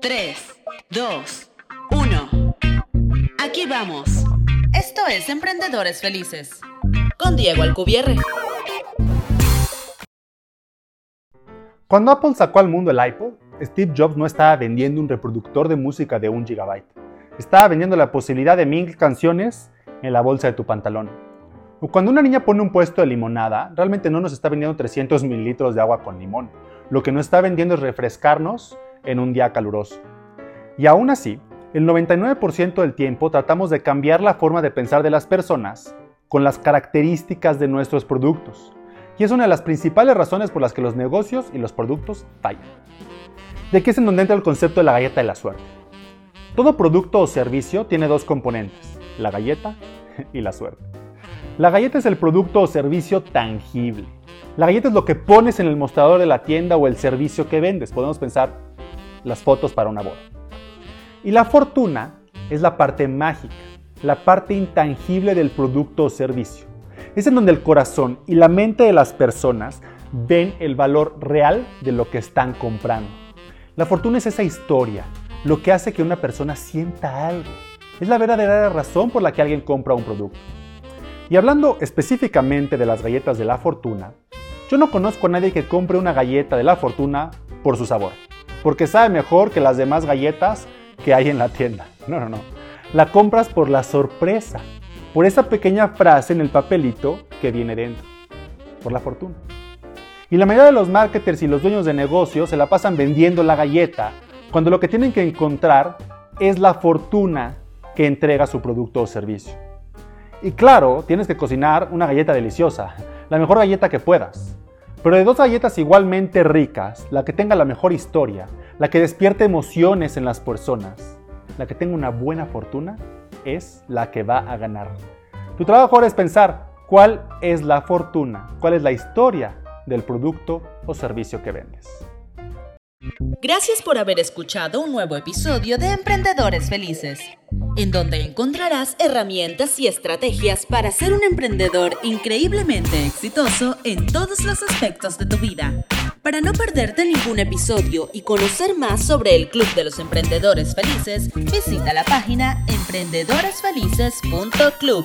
3, 2, 1. Aquí vamos. Esto es Emprendedores Felices. Con Diego Alcubierre. Cuando Apple sacó al mundo el iPod, Steve Jobs no estaba vendiendo un reproductor de música de un gigabyte. Estaba vendiendo la posibilidad de mil canciones en la bolsa de tu pantalón. O cuando una niña pone un puesto de limonada, realmente no nos está vendiendo 300 mililitros de agua con limón. Lo que nos está vendiendo es refrescarnos en un día caluroso. Y aún así, el 99% del tiempo tratamos de cambiar la forma de pensar de las personas con las características de nuestros productos. Y es una de las principales razones por las que los negocios y los productos fallan. De aquí es en donde entra el concepto de la galleta de la suerte. Todo producto o servicio tiene dos componentes, la galleta y la suerte. La galleta es el producto o servicio tangible. La galleta es lo que pones en el mostrador de la tienda o el servicio que vendes. Podemos pensar las fotos para una boda. Y la fortuna es la parte mágica, la parte intangible del producto o servicio. Es en donde el corazón y la mente de las personas ven el valor real de lo que están comprando. La fortuna es esa historia, lo que hace que una persona sienta algo. Es la verdadera razón por la que alguien compra un producto. Y hablando específicamente de las galletas de la fortuna, yo no conozco a nadie que compre una galleta de la fortuna por su sabor, porque sabe mejor que las demás galletas que hay en la tienda. No, no, no. La compras por la sorpresa, por esa pequeña frase en el papelito que viene dentro, por la fortuna. Y la mayoría de los marketers y los dueños de negocios se la pasan vendiendo la galleta cuando lo que tienen que encontrar es la fortuna que entrega su producto o servicio. Y claro, tienes que cocinar una galleta deliciosa, la mejor galleta que puedas. Pero de dos galletas igualmente ricas, la que tenga la mejor historia, la que despierte emociones en las personas, la que tenga una buena fortuna, es la que va a ganar. Tu trabajo ahora es pensar cuál es la fortuna, cuál es la historia del producto o servicio que vendes. Gracias por haber escuchado un nuevo episodio de Emprendedores Felices, en donde encontrarás herramientas y estrategias para ser un emprendedor increíblemente exitoso en todos los aspectos de tu vida. Para no perderte ningún episodio y conocer más sobre el Club de los Emprendedores Felices, visita la página emprendedoresfelices.club.